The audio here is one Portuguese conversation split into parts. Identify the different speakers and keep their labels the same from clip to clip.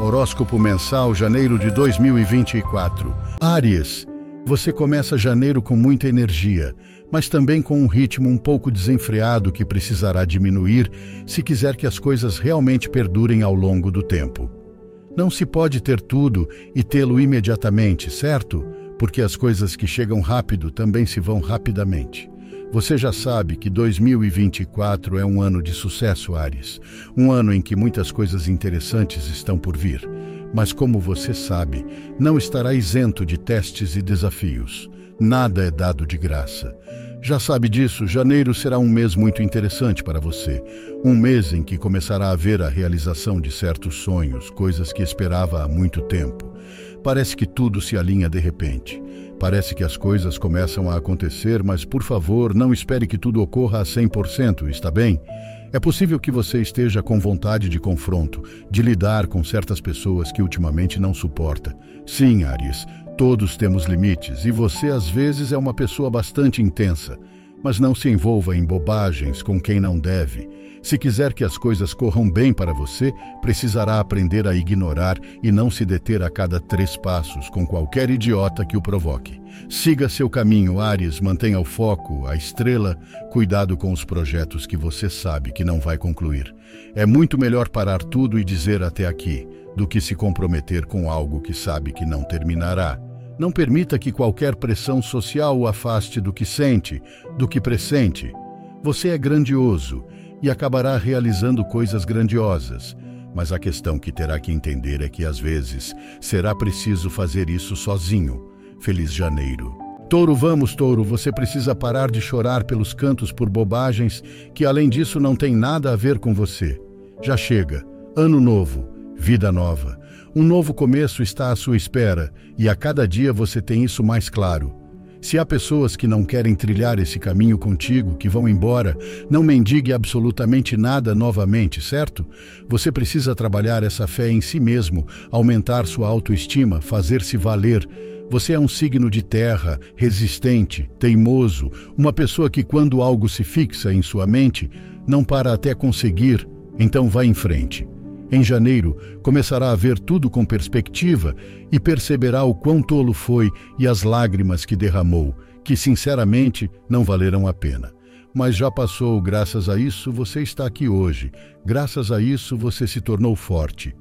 Speaker 1: Horóscopo mensal janeiro de 2024. Áries, você começa janeiro com muita energia, mas também com um ritmo um pouco desenfreado que precisará diminuir se quiser que as coisas realmente perdurem ao longo do tempo. Não se pode ter tudo e tê-lo imediatamente, certo? Porque as coisas que chegam rápido também se vão rapidamente. Você já sabe que 2024 é um ano de sucesso, Ares. Um ano em que muitas coisas interessantes estão por vir. Mas, como você sabe, não estará isento de testes e desafios. Nada é dado de graça. Já sabe disso, janeiro será um mês muito interessante para você. Um mês em que começará a ver a realização de certos sonhos, coisas que esperava há muito tempo. Parece que tudo se alinha de repente. Parece que as coisas começam a acontecer, mas por favor, não espere que tudo ocorra a 100%, está bem? É possível que você esteja com vontade de confronto, de lidar com certas pessoas que ultimamente não suporta. Sim, Aries, todos temos limites e você às vezes é uma pessoa bastante intensa. Mas não se envolva em bobagens com quem não deve. Se quiser que as coisas corram bem para você, precisará aprender a ignorar e não se deter a cada três passos com qualquer idiota que o provoque. Siga seu caminho, Ares, mantenha o foco, a estrela, cuidado com os projetos que você sabe que não vai concluir. É muito melhor parar tudo e dizer até aqui, do que se comprometer com algo que sabe que não terminará. Não permita que qualquer pressão social o afaste do que sente, do que pressente. Você é grandioso e acabará realizando coisas grandiosas. Mas a questão que terá que entender é que às vezes será preciso fazer isso sozinho. Feliz janeiro. Touro, vamos, touro, você precisa parar de chorar pelos cantos por bobagens que, além disso, não tem nada a ver com você. Já chega. Ano novo, vida nova. Um novo começo está à sua espera e a cada dia você tem isso mais claro. Se há pessoas que não querem trilhar esse caminho contigo, que vão embora, não mendigue absolutamente nada novamente, certo? Você precisa trabalhar essa fé em si mesmo, aumentar sua autoestima, fazer-se valer. Você é um signo de terra, resistente, teimoso, uma pessoa que, quando algo se fixa em sua mente, não para até conseguir, então vá em frente. Em janeiro, começará a ver tudo com perspectiva e perceberá o quão tolo foi e as lágrimas que derramou, que sinceramente não valeram a pena. Mas já passou, graças a isso você está aqui hoje. Graças a isso você se tornou forte.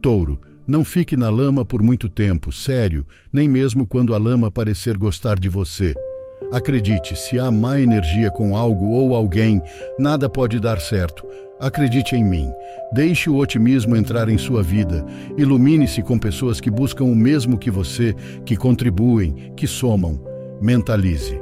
Speaker 1: Touro, não fique na lama por muito tempo, sério, nem mesmo quando a lama parecer gostar de você. Acredite, se há má energia com algo ou alguém, nada pode dar certo. Acredite em mim. Deixe o otimismo entrar em sua vida. Ilumine-se com pessoas que buscam o mesmo que você, que contribuem, que somam. Mentalize.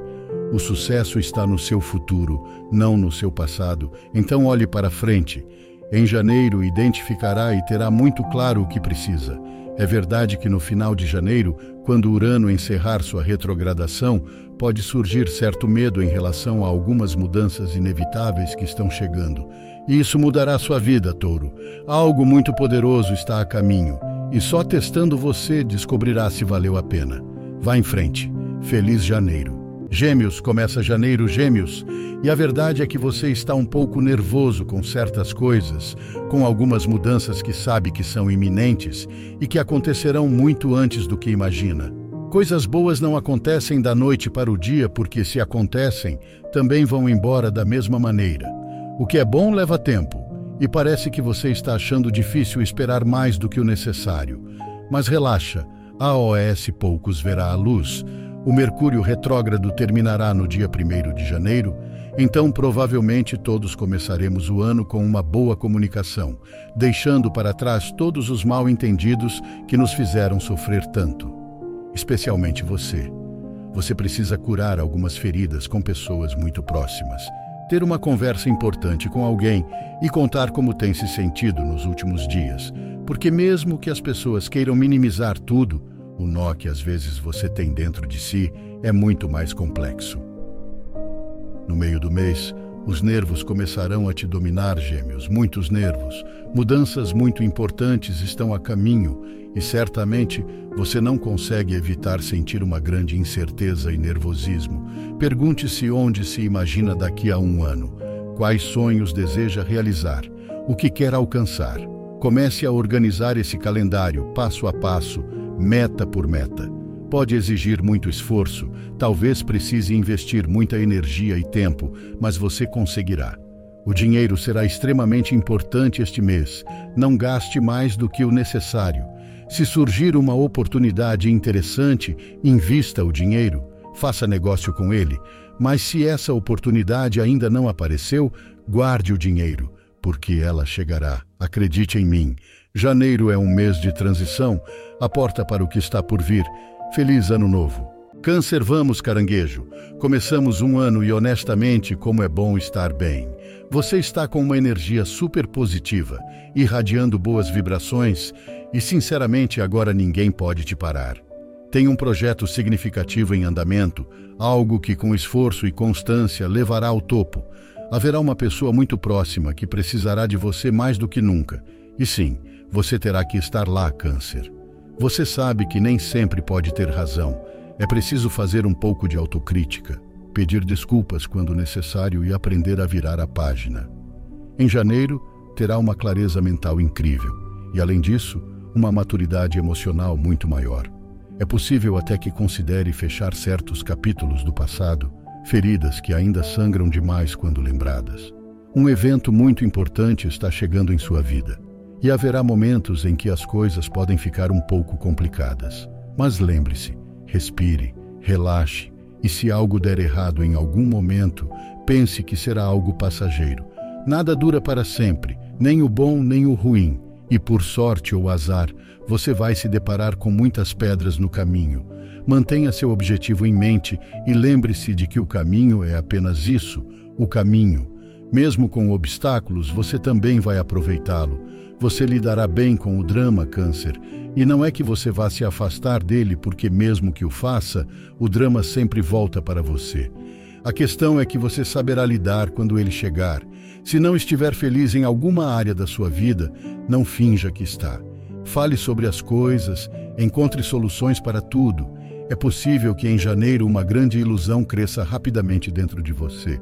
Speaker 1: O sucesso está no seu futuro, não no seu passado. Então olhe para frente. Em janeiro, identificará e terá muito claro o que precisa. É verdade que no final de janeiro, quando Urano encerrar sua retrogradação, pode surgir certo medo em relação a algumas mudanças inevitáveis que estão chegando. Isso mudará sua vida, touro. Algo muito poderoso está a caminho, e só testando você descobrirá se valeu a pena. Vá em frente. Feliz janeiro. Gêmeos, começa janeiro, Gêmeos, e a verdade é que você está um pouco nervoso com certas coisas, com algumas mudanças que sabe que são iminentes e que acontecerão muito antes do que imagina. Coisas boas não acontecem da noite para o dia, porque se acontecem, também vão embora da mesma maneira. O que é bom leva tempo, e parece que você está achando difícil esperar mais do que o necessário. Mas relaxa, a OS poucos verá a luz o Mercúrio retrógrado terminará no dia 1 de janeiro, então provavelmente todos começaremos o ano com uma boa comunicação, deixando para trás todos os mal-entendidos que nos fizeram sofrer tanto. Especialmente você. Você precisa curar algumas feridas com pessoas muito próximas, ter uma conversa importante com alguém e contar como tem se sentido nos últimos dias, porque mesmo que as pessoas queiram minimizar tudo, o nó que às vezes você tem dentro de si é muito mais complexo. No meio do mês, os nervos começarão a te dominar, gêmeos, muitos nervos. Mudanças muito importantes estão a caminho e certamente você não consegue evitar sentir uma grande incerteza e nervosismo. Pergunte-se onde se imagina daqui a um ano, quais sonhos deseja realizar, o que quer alcançar. Comece a organizar esse calendário passo a passo, meta por meta. Pode exigir muito esforço, talvez precise investir muita energia e tempo, mas você conseguirá. O dinheiro será extremamente importante este mês. Não gaste mais do que o necessário. Se surgir uma oportunidade interessante, invista o dinheiro, faça negócio com ele. Mas se essa oportunidade ainda não apareceu, guarde o dinheiro, porque ela chegará. Acredite em mim. Janeiro é um mês de transição, a porta para o que está por vir. Feliz Ano Novo. Câncer, vamos, caranguejo. Começamos um ano e honestamente, como é bom estar bem. Você está com uma energia super positiva, irradiando boas vibrações e, sinceramente, agora ninguém pode te parar. Tem um projeto significativo em andamento, algo que, com esforço e constância, levará ao topo. Haverá uma pessoa muito próxima que precisará de você mais do que nunca. E sim, você terá que estar lá, Câncer. Você sabe que nem sempre pode ter razão. É preciso fazer um pouco de autocrítica, pedir desculpas quando necessário e aprender a virar a página. Em janeiro, terá uma clareza mental incrível e, além disso, uma maturidade emocional muito maior. É possível até que considere fechar certos capítulos do passado, feridas que ainda sangram demais quando lembradas. Um evento muito importante está chegando em sua vida e haverá momentos em que as coisas podem ficar um pouco complicadas. Mas lembre-se, respire, relaxe e se algo der errado em algum momento, pense que será algo passageiro. Nada dura para sempre, nem o bom nem o ruim, e por sorte ou azar, você vai se deparar com muitas pedras no caminho. Mantenha seu objetivo em mente e lembre-se de que o caminho é apenas isso, o caminho. Mesmo com obstáculos, você também vai aproveitá-lo. Você lidará bem com o drama, Câncer, e não é que você vá se afastar dele, porque, mesmo que o faça, o drama sempre volta para você. A questão é que você saberá lidar quando ele chegar. Se não estiver feliz em alguma área da sua vida, não finja que está. Fale sobre as coisas, encontre soluções para tudo. É possível que em janeiro uma grande ilusão cresça rapidamente dentro de você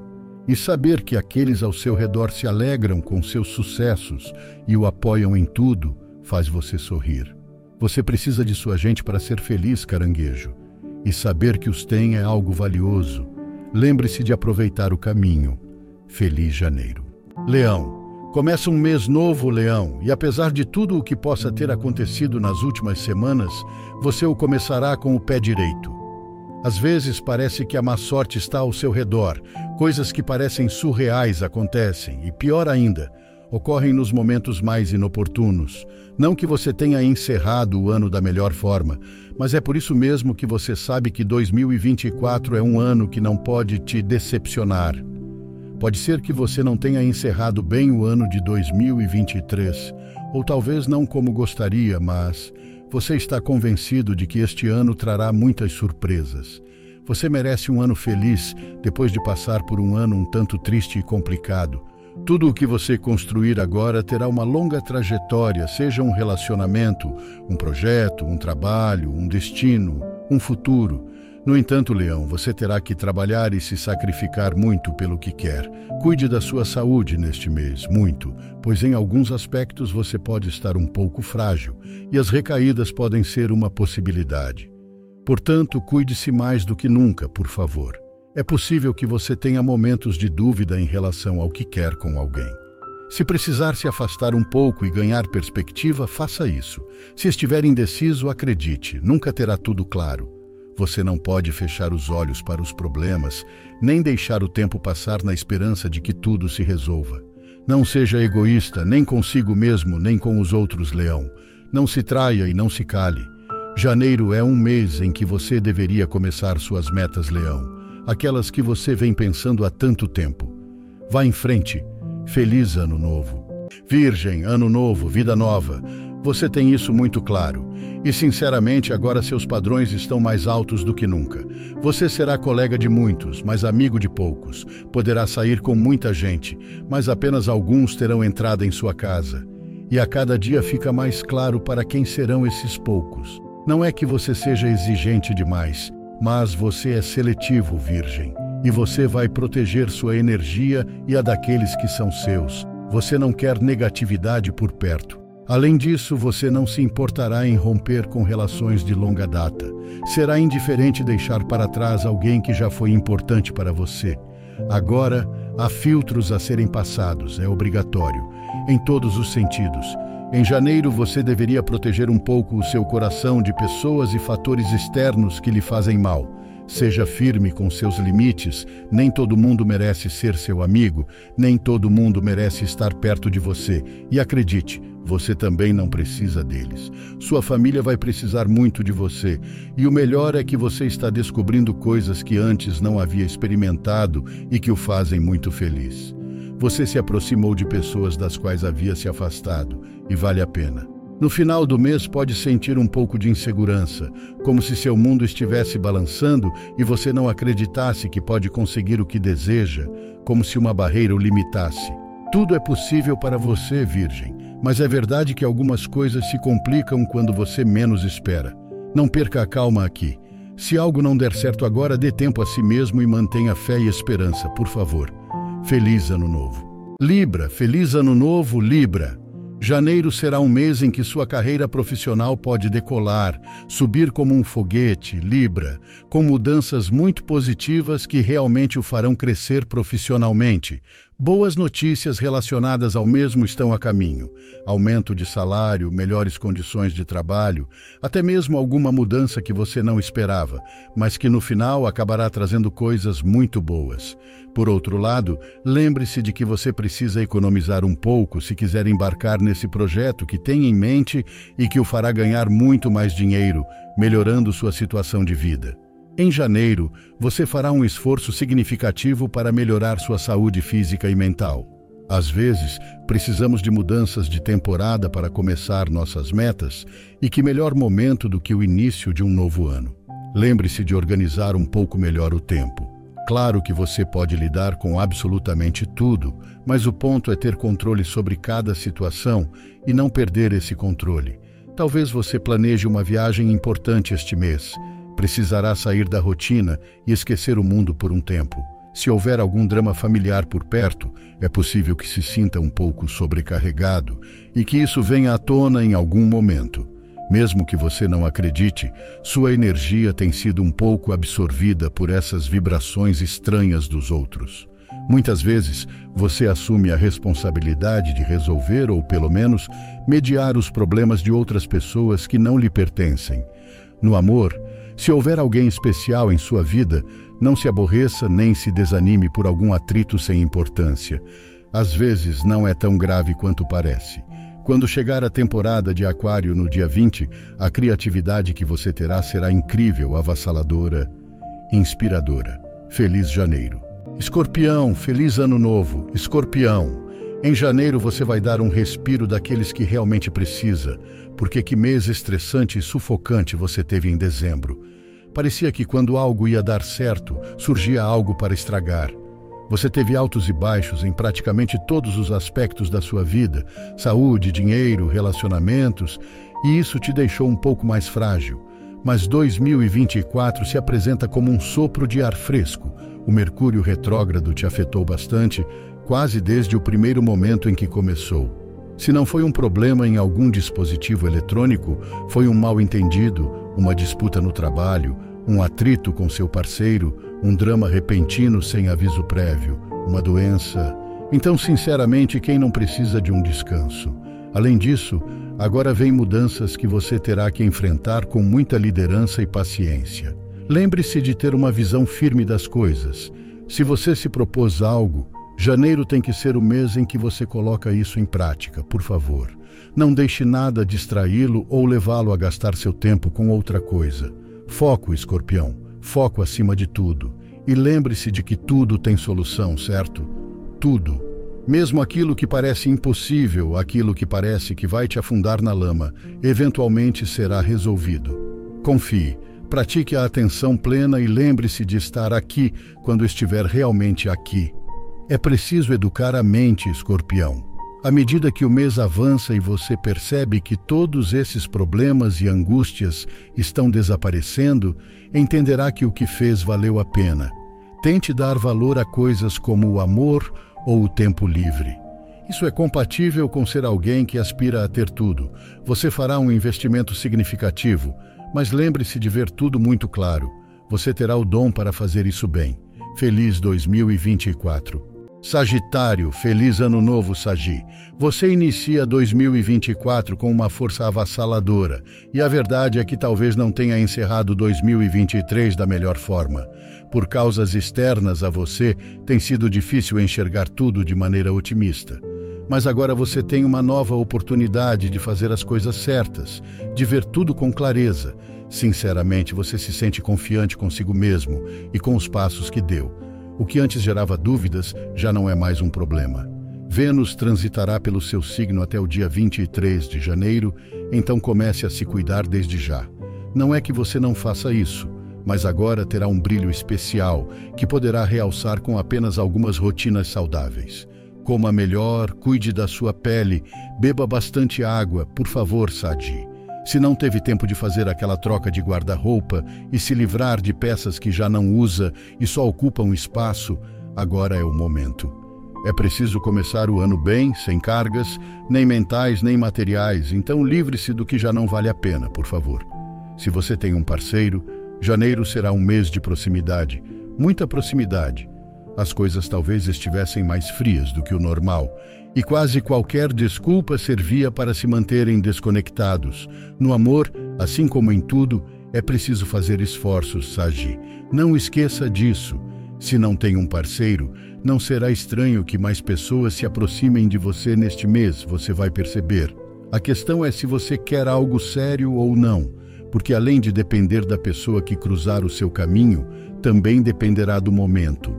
Speaker 1: e saber que aqueles ao seu redor se alegram com seus sucessos e o apoiam em tudo faz você sorrir. Você precisa de sua gente para ser feliz, caranguejo, e saber que os tem é algo valioso. Lembre-se de aproveitar o caminho. Feliz Janeiro. Leão. Começa um mês novo, Leão, e apesar de tudo o que possa ter acontecido nas últimas semanas, você o começará com o pé direito. Às vezes parece que a má sorte está ao seu redor, coisas que parecem surreais acontecem, e pior ainda, ocorrem nos momentos mais inoportunos. Não que você tenha encerrado o ano da melhor forma, mas é por isso mesmo que você sabe que 2024 é um ano que não pode te decepcionar. Pode ser que você não tenha encerrado bem o ano de 2023, ou talvez não como gostaria, mas você está convencido de que este ano trará muitas surpresas. Você merece um ano feliz depois de passar por um ano um tanto triste e complicado. Tudo o que você construir agora terá uma longa trajetória, seja um relacionamento, um projeto, um trabalho, um destino, um futuro. No entanto, Leão, você terá que trabalhar e se sacrificar muito pelo que quer. Cuide da sua saúde neste mês, muito, pois em alguns aspectos você pode estar um pouco frágil e as recaídas podem ser uma possibilidade. Portanto, cuide-se mais do que nunca, por favor. É possível que você tenha momentos de dúvida em relação ao que quer com alguém. Se precisar se afastar um pouco e ganhar perspectiva, faça isso. Se estiver indeciso, acredite, nunca terá tudo claro. Você não pode fechar os olhos para os problemas, nem deixar o tempo passar na esperança de que tudo se resolva. Não seja egoísta, nem consigo mesmo, nem com os outros, leão. Não se traia e não se cale. Janeiro é um mês em que você deveria começar suas metas, leão, aquelas que você vem pensando há tanto tempo. Vá em frente. Feliz Ano Novo. Virgem, Ano Novo, Vida Nova. Você tem isso muito claro. E, sinceramente, agora seus padrões estão mais altos do que nunca. Você será colega de muitos, mas amigo de poucos. Poderá sair com muita gente, mas apenas alguns terão entrada em sua casa. E a cada dia fica mais claro para quem serão esses poucos. Não é que você seja exigente demais, mas você é seletivo, Virgem. E você vai proteger sua energia e a daqueles que são seus. Você não quer negatividade por perto. Além disso, você não se importará em romper com relações de longa data. Será indiferente deixar para trás alguém que já foi importante para você. Agora, há filtros a serem passados, é obrigatório, em todos os sentidos. Em janeiro, você deveria proteger um pouco o seu coração de pessoas e fatores externos que lhe fazem mal. Seja firme com seus limites. Nem todo mundo merece ser seu amigo, nem todo mundo merece estar perto de você. E acredite, você também não precisa deles. Sua família vai precisar muito de você. E o melhor é que você está descobrindo coisas que antes não havia experimentado e que o fazem muito feliz. Você se aproximou de pessoas das quais havia se afastado e vale a pena. No final do mês pode sentir um pouco de insegurança, como se seu mundo estivesse balançando e você não acreditasse que pode conseguir o que deseja, como se uma barreira o limitasse. Tudo é possível para você, Virgem, mas é verdade que algumas coisas se complicam quando você menos espera. Não perca a calma aqui. Se algo não der certo agora, dê tempo a si mesmo e mantenha fé e esperança, por favor. Feliz Ano Novo. Libra, feliz Ano Novo, Libra. Janeiro será um mês em que sua carreira profissional pode decolar, subir como um foguete, Libra, com mudanças muito positivas que realmente o farão crescer profissionalmente. Boas notícias relacionadas ao mesmo estão a caminho: aumento de salário, melhores condições de trabalho, até mesmo alguma mudança que você não esperava, mas que no final acabará trazendo coisas muito boas. Por outro lado, lembre-se de que você precisa economizar um pouco se quiser embarcar nesse projeto que tem em mente e que o fará ganhar muito mais dinheiro, melhorando sua situação de vida. Em janeiro, você fará um esforço significativo para melhorar sua saúde física e mental. Às vezes, precisamos de mudanças de temporada para começar nossas metas, e que melhor momento do que o início de um novo ano. Lembre-se de organizar um pouco melhor o tempo. Claro que você pode lidar com absolutamente tudo, mas o ponto é ter controle sobre cada situação e não perder esse controle. Talvez você planeje uma viagem importante este mês Precisará sair da rotina e esquecer o mundo por um tempo. Se houver algum drama familiar por perto, é possível que se sinta um pouco sobrecarregado e que isso venha à tona em algum momento. Mesmo que você não acredite, sua energia tem sido um pouco absorvida por essas vibrações estranhas dos outros. Muitas vezes, você assume a responsabilidade de resolver ou, pelo menos, mediar os problemas de outras pessoas que não lhe pertencem. No amor, se houver alguém especial em sua vida, não se aborreça nem se desanime por algum atrito sem importância. Às vezes não é tão grave quanto parece. Quando chegar a temporada de Aquário no dia 20, a criatividade que você terá será incrível, avassaladora, inspiradora. Feliz janeiro. Escorpião, feliz ano novo. Escorpião. Em janeiro você vai dar um respiro daqueles que realmente precisa, porque que mês estressante e sufocante você teve em dezembro. Parecia que quando algo ia dar certo, surgia algo para estragar. Você teve altos e baixos em praticamente todos os aspectos da sua vida: saúde, dinheiro, relacionamentos, e isso te deixou um pouco mais frágil. Mas 2024 se apresenta como um sopro de ar fresco. O Mercúrio retrógrado te afetou bastante, quase desde o primeiro momento em que começou. Se não foi um problema em algum dispositivo eletrônico, foi um mal-entendido, uma disputa no trabalho, um atrito com seu parceiro, um drama repentino sem aviso prévio, uma doença. Então, sinceramente, quem não precisa de um descanso? Além disso, agora vem mudanças que você terá que enfrentar com muita liderança e paciência. Lembre-se de ter uma visão firme das coisas. Se você se propôs algo, Janeiro tem que ser o mês em que você coloca isso em prática, por favor. Não deixe nada distraí-lo ou levá-lo a gastar seu tempo com outra coisa. Foco, escorpião. Foco acima de tudo. E lembre-se de que tudo tem solução, certo? Tudo. Mesmo aquilo que parece impossível, aquilo que parece que vai te afundar na lama, eventualmente será resolvido. Confie, pratique a atenção plena e lembre-se de estar aqui quando estiver realmente aqui é preciso educar a mente, escorpião. À medida que o mês avança e você percebe que todos esses problemas e angústias estão desaparecendo, entenderá que o que fez valeu a pena. Tente dar valor a coisas como o amor ou o tempo livre. Isso é compatível com ser alguém que aspira a ter tudo. Você fará um investimento significativo, mas lembre-se de ver tudo muito claro. Você terá o dom para fazer isso bem. Feliz 2024. Sagitário, feliz ano novo, Sagi. Você inicia 2024 com uma força avassaladora, e a verdade é que talvez não tenha encerrado 2023 da melhor forma. Por causas externas a você, tem sido difícil enxergar tudo de maneira otimista. Mas agora você tem uma nova oportunidade de fazer as coisas certas, de ver tudo com clareza. Sinceramente, você se sente confiante consigo mesmo e com os passos que deu. O que antes gerava dúvidas já não é mais um problema. Vênus transitará pelo seu signo até o dia 23 de janeiro, então comece a se cuidar desde já. Não é que você não faça isso, mas agora terá um brilho especial que poderá realçar com apenas algumas rotinas saudáveis. Coma melhor, cuide da sua pele, beba bastante água, por favor, Sadi. Se não teve tempo de fazer aquela troca de guarda-roupa e se livrar de peças que já não usa e só ocupam espaço, agora é o momento. É preciso começar o ano bem, sem cargas, nem mentais nem materiais, então livre-se do que já não vale a pena, por favor. Se você tem um parceiro, janeiro será um mês de proximidade, muita proximidade as coisas talvez estivessem mais frias do que o normal, e quase qualquer desculpa servia para se manterem desconectados. No amor, assim como em tudo, é preciso fazer esforços, Sagi. Não esqueça disso. Se não tem um parceiro, não será estranho que mais pessoas se aproximem de você neste mês, você vai perceber. A questão é se você quer algo sério ou não, porque além de depender da pessoa que cruzar o seu caminho, também dependerá do momento.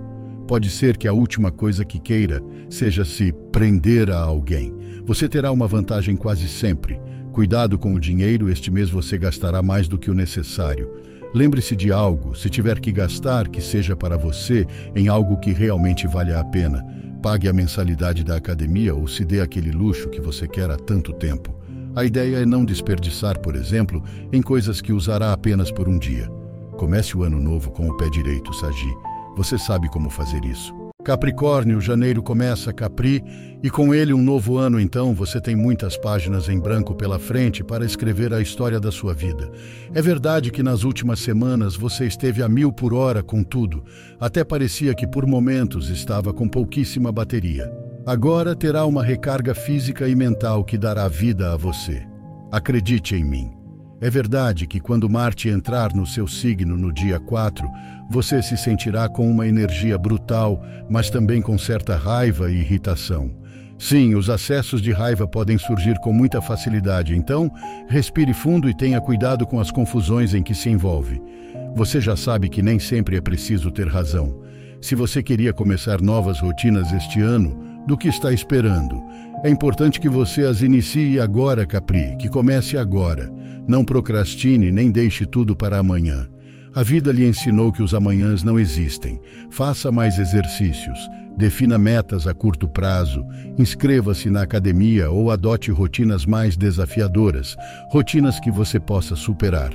Speaker 1: Pode ser que a última coisa que queira seja se prender a alguém. Você terá uma vantagem quase sempre. Cuidado com o dinheiro, este mês você gastará mais do que o necessário. Lembre-se de algo, se tiver que gastar, que seja para você, em algo que realmente valha a pena. Pague a mensalidade da academia ou se dê aquele luxo que você quer há tanto tempo. A ideia é não desperdiçar, por exemplo, em coisas que usará apenas por um dia. Comece o ano novo com o pé direito, Sagi. Você sabe como fazer isso. Capricórnio, janeiro começa Capri e com ele um novo ano, então você tem muitas páginas em branco pela frente para escrever a história da sua vida. É verdade que nas últimas semanas você esteve a mil por hora com tudo, até parecia que por momentos estava com pouquíssima bateria. Agora terá uma recarga física e mental que dará vida a você. Acredite em mim. É verdade que quando Marte entrar no seu signo no dia 4, você se sentirá com uma energia brutal, mas também com certa raiva e irritação. Sim, os acessos de raiva podem surgir com muita facilidade, então respire fundo e tenha cuidado com as confusões em que se envolve. Você já sabe que nem sempre é preciso ter razão. Se você queria começar novas rotinas este ano, do que está esperando? É importante que você as inicie agora, Capri, que comece agora. Não procrastine nem deixe tudo para amanhã. A vida lhe ensinou que os amanhãs não existem. Faça mais exercícios, defina metas a curto prazo, inscreva-se na academia ou adote rotinas mais desafiadoras, rotinas que você possa superar.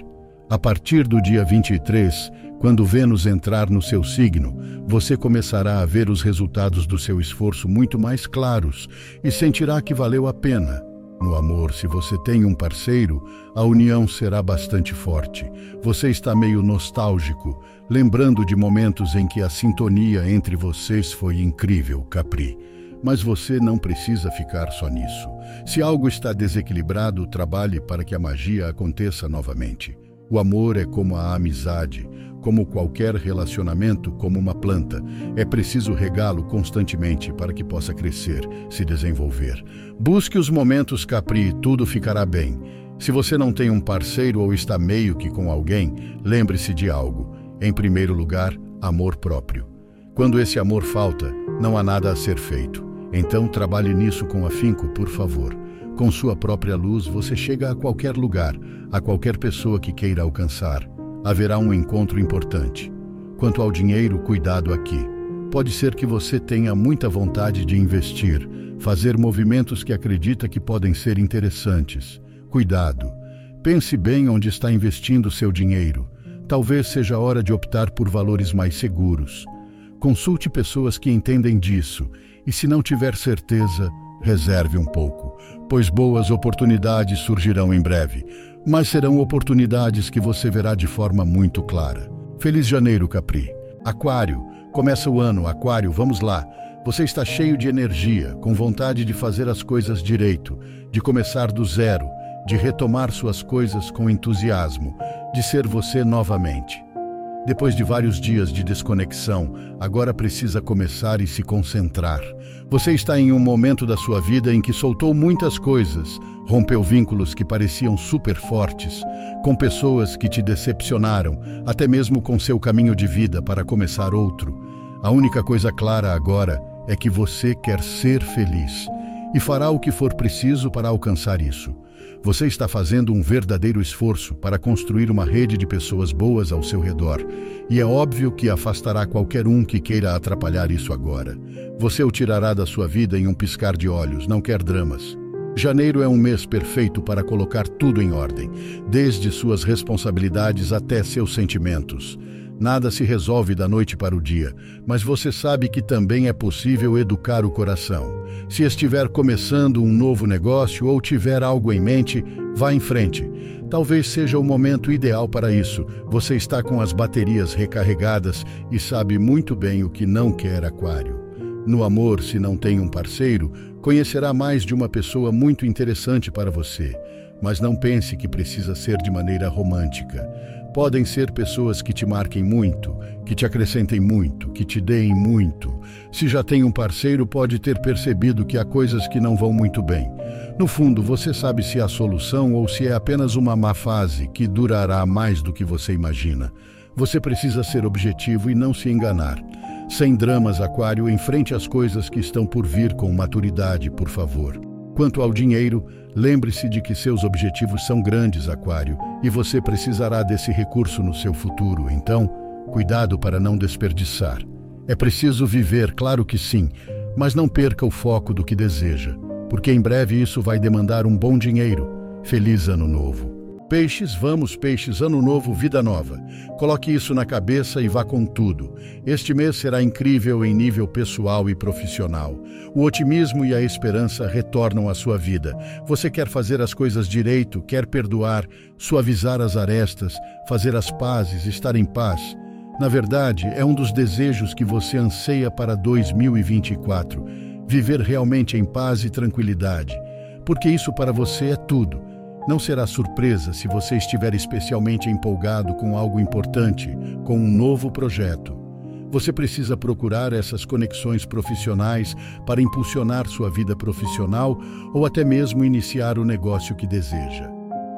Speaker 1: A partir do dia 23, quando Vênus entrar no seu signo, você começará a ver os resultados do seu esforço muito mais claros e sentirá que valeu a pena. No amor, se você tem um parceiro, a união será bastante forte. Você está meio nostálgico, lembrando de momentos em que a sintonia entre vocês foi incrível, Capri. Mas você não precisa ficar só nisso. Se algo está desequilibrado, trabalhe para que a magia aconteça novamente. O amor é como a amizade, como qualquer relacionamento, como uma planta. É preciso regá-lo constantemente para que possa crescer, se desenvolver. Busque os momentos Capri e tudo ficará bem. Se você não tem um parceiro ou está meio que com alguém, lembre-se de algo. Em primeiro lugar, amor próprio. Quando esse amor falta, não há nada a ser feito. Então trabalhe nisso com afinco, por favor. Com sua própria luz, você chega a qualquer lugar, a qualquer pessoa que queira alcançar haverá um encontro importante. Quanto ao dinheiro, cuidado aqui. Pode ser que você tenha muita vontade de investir, fazer movimentos que acredita que podem ser interessantes. Cuidado. Pense bem onde está investindo seu dinheiro. Talvez seja hora de optar por valores mais seguros. Consulte pessoas que entendem disso e, se não tiver certeza, reserve um pouco, pois boas oportunidades surgirão em breve, mas serão oportunidades que você verá de forma muito clara. Feliz janeiro, Capri. Aquário, começa o ano, Aquário, vamos lá. Você está cheio de energia, com vontade de fazer as coisas direito, de começar do zero, de retomar suas coisas com entusiasmo, de ser você novamente. Depois de vários dias de desconexão, agora precisa começar e se concentrar. Você está em um momento da sua vida em que soltou muitas coisas, rompeu vínculos que pareciam super fortes, com pessoas que te decepcionaram, até mesmo com seu caminho de vida para começar outro. A única coisa clara agora é que você quer ser feliz e fará o que for preciso para alcançar isso. Você está fazendo um verdadeiro esforço para construir uma rede de pessoas boas ao seu redor, e é óbvio que afastará qualquer um que queira atrapalhar isso agora. Você o tirará da sua vida em um piscar de olhos, não quer dramas. Janeiro é um mês perfeito para colocar tudo em ordem, desde suas responsabilidades até seus sentimentos. Nada se resolve da noite para o dia, mas você sabe que também é possível educar o coração. Se estiver começando um novo negócio ou tiver algo em mente, vá em frente. Talvez seja o momento ideal para isso. Você está com as baterias recarregadas e sabe muito bem o que não quer, Aquário. No amor, se não tem um parceiro, conhecerá mais de uma pessoa muito interessante para você. Mas não pense que precisa ser de maneira romântica. Podem ser pessoas que te marquem muito, que te acrescentem muito, que te deem muito. Se já tem um parceiro, pode ter percebido que há coisas que não vão muito bem. No fundo, você sabe se há solução ou se é apenas uma má fase que durará mais do que você imagina. Você precisa ser objetivo e não se enganar. Sem dramas, Aquário, enfrente as coisas que estão por vir com maturidade, por favor. Quanto ao dinheiro, lembre-se de que seus objetivos são grandes, Aquário, e você precisará desse recurso no seu futuro. Então, cuidado para não desperdiçar. É preciso viver, claro que sim, mas não perca o foco do que deseja, porque em breve isso vai demandar um bom dinheiro. Feliz Ano Novo! Peixes, vamos, peixes, ano novo, vida nova. Coloque isso na cabeça e vá com tudo. Este mês será incrível em nível pessoal e profissional. O otimismo e a esperança retornam à sua vida. Você quer fazer as coisas direito, quer perdoar, suavizar as arestas, fazer as pazes, estar em paz. Na verdade, é um dos desejos que você anseia para 2024. Viver realmente em paz e tranquilidade. Porque isso para você é tudo. Não será surpresa se você estiver especialmente empolgado com algo importante, com um novo projeto. Você precisa procurar essas conexões profissionais para impulsionar sua vida profissional ou até mesmo iniciar o negócio que deseja.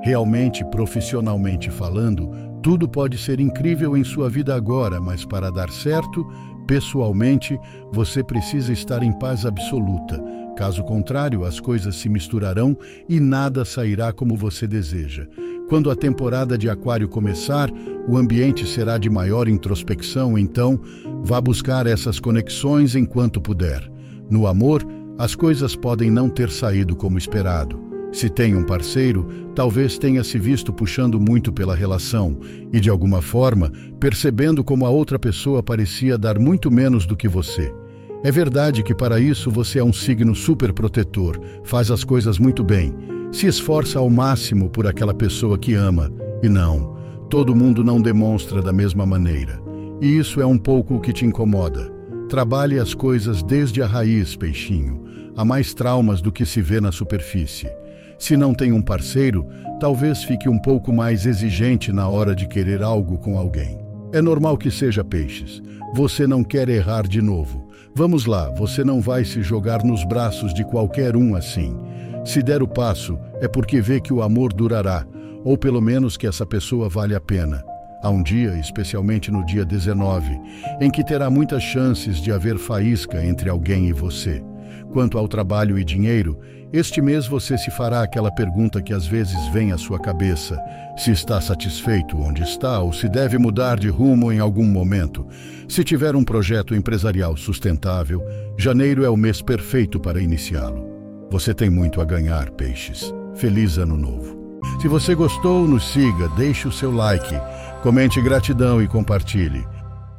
Speaker 1: Realmente, profissionalmente falando, tudo pode ser incrível em sua vida agora, mas para dar certo, pessoalmente, você precisa estar em paz absoluta Caso contrário, as coisas se misturarão e nada sairá como você deseja. Quando a temporada de Aquário começar, o ambiente será de maior introspecção, então vá buscar essas conexões enquanto puder. No amor, as coisas podem não ter saído como esperado. Se tem um parceiro, talvez tenha se visto puxando muito pela relação e, de alguma forma, percebendo como a outra pessoa parecia dar muito menos do que você. É verdade que para isso você é um signo super protetor, faz as coisas muito bem, se esforça ao máximo por aquela pessoa que ama. E não, todo mundo não demonstra da mesma maneira. E isso é um pouco o que te incomoda. Trabalhe as coisas desde a raiz, peixinho. Há mais traumas do que se vê na superfície. Se não tem um parceiro, talvez fique um pouco mais exigente na hora de querer algo com alguém. É normal que seja peixes. Você não quer errar de novo. Vamos lá, você não vai se jogar nos braços de qualquer um assim. Se der o passo, é porque vê que o amor durará, ou pelo menos que essa pessoa vale a pena. Há um dia, especialmente no dia 19, em que terá muitas chances de haver faísca entre alguém e você. Quanto ao trabalho e dinheiro, este mês você se fará aquela pergunta que às vezes vem à sua cabeça: se está satisfeito onde está ou se deve mudar de rumo em algum momento. Se tiver um projeto empresarial sustentável, janeiro é o mês perfeito para iniciá-lo. Você tem muito a ganhar, peixes. Feliz Ano Novo. Se você gostou, nos siga, deixe o seu like, comente gratidão e compartilhe.